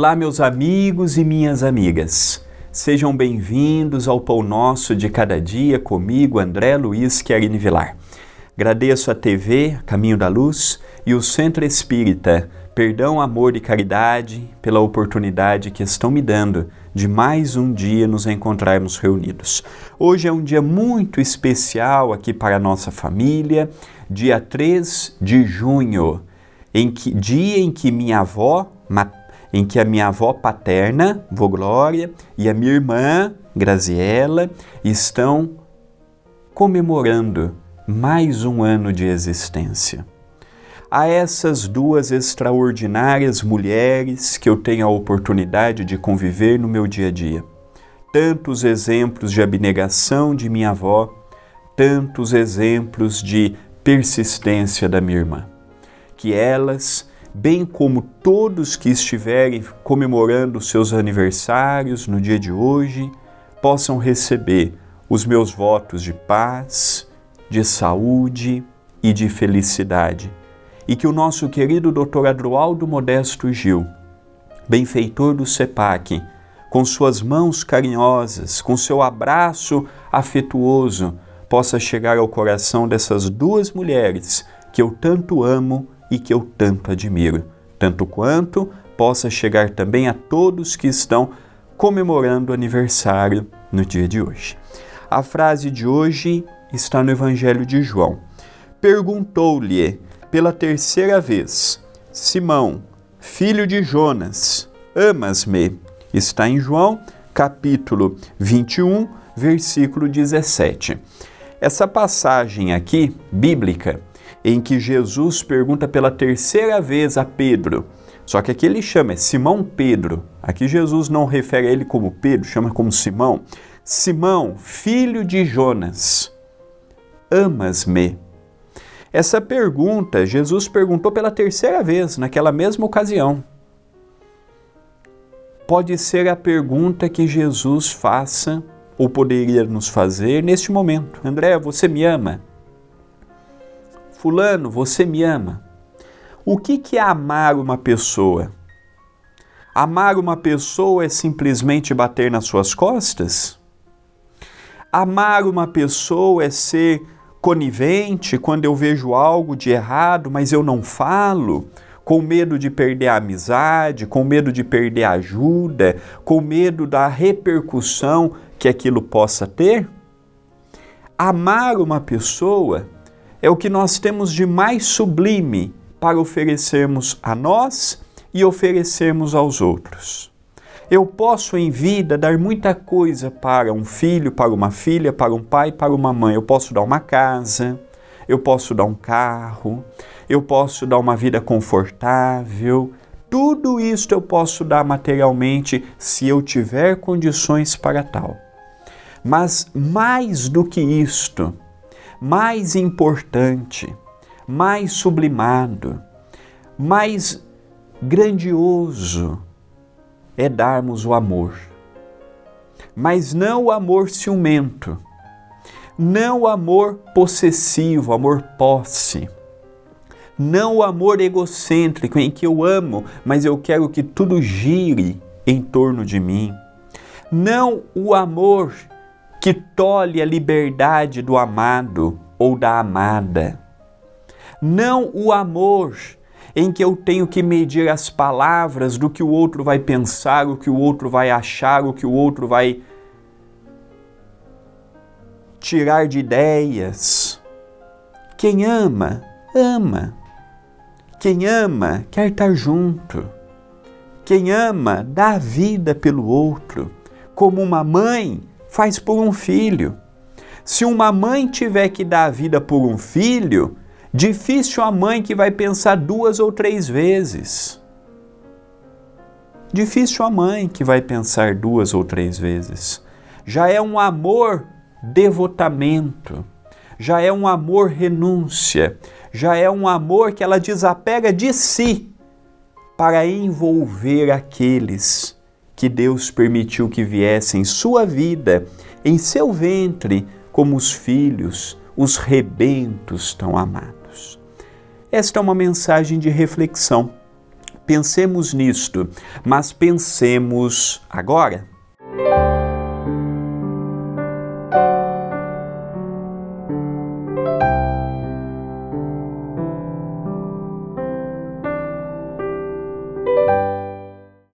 Olá, meus amigos e minhas amigas. Sejam bem-vindos ao Pão Nosso de Cada Dia comigo, André Luiz Querini Vilar. Agradeço a TV Caminho da Luz e o Centro Espírita Perdão, Amor e Caridade pela oportunidade que estão me dando de mais um dia nos encontrarmos reunidos. Hoje é um dia muito especial aqui para a nossa família, dia 3 de junho, em que, dia em que minha avó em que a minha avó paterna, Vô Glória, e a minha irmã, Graziela, estão comemorando mais um ano de existência. A essas duas extraordinárias mulheres que eu tenho a oportunidade de conviver no meu dia a dia. Tantos exemplos de abnegação de minha avó, tantos exemplos de persistência da minha irmã. Que elas bem como todos que estiverem comemorando seus aniversários no dia de hoje, possam receber os meus votos de paz, de saúde e de felicidade. E que o nosso querido Dr. Adroaldo Modesto Gil, benfeitor do CEPAC, com suas mãos carinhosas, com seu abraço afetuoso, possa chegar ao coração dessas duas mulheres que eu tanto amo e que eu tanto admiro, tanto quanto possa chegar também a todos que estão comemorando o aniversário no dia de hoje. A frase de hoje está no Evangelho de João. Perguntou-lhe pela terceira vez: Simão, filho de Jonas, amas-me? Está em João, capítulo 21, versículo 17. Essa passagem aqui, bíblica, em que Jesus pergunta pela terceira vez a Pedro. Só que aqui ele chama é Simão Pedro. Aqui Jesus não refere a ele como Pedro, chama como Simão. Simão, filho de Jonas, amas-me? Essa pergunta Jesus perguntou pela terceira vez, naquela mesma ocasião. Pode ser a pergunta que Jesus faça ou poderia nos fazer neste momento. André, você me ama? Fulano, você me ama. O que, que é amar uma pessoa? Amar uma pessoa é simplesmente bater nas suas costas? Amar uma pessoa é ser conivente quando eu vejo algo de errado, mas eu não falo, com medo de perder a amizade, com medo de perder a ajuda, com medo da repercussão que aquilo possa ter? Amar uma pessoa é o que nós temos de mais sublime para oferecermos a nós e oferecermos aos outros. Eu posso em vida dar muita coisa para um filho, para uma filha, para um pai, para uma mãe. Eu posso dar uma casa, eu posso dar um carro, eu posso dar uma vida confortável. Tudo isso eu posso dar materialmente se eu tiver condições para tal. Mas mais do que isto, mais importante, mais sublimado, mais grandioso é darmos o amor. Mas não o amor ciumento, não o amor possessivo, amor posse, não o amor egocêntrico em que eu amo, mas eu quero que tudo gire em torno de mim. Não o amor que tolhe a liberdade do amado ou da amada. Não o amor em que eu tenho que medir as palavras do que o outro vai pensar, o que o outro vai achar, o que o outro vai tirar de ideias. Quem ama, ama. Quem ama, quer estar junto. Quem ama, dá a vida pelo outro. Como uma mãe faz por um filho. Se uma mãe tiver que dar a vida por um filho, difícil a mãe que vai pensar duas ou três vezes. Difícil a mãe que vai pensar duas ou três vezes. Já é um amor devotamento, já é um amor renúncia, já é um amor que ela desapega de si para envolver aqueles que Deus permitiu que viessem em sua vida, em seu ventre, como os filhos, os rebentos tão amados. Esta é uma mensagem de reflexão. pensemos nisto, mas pensemos agora.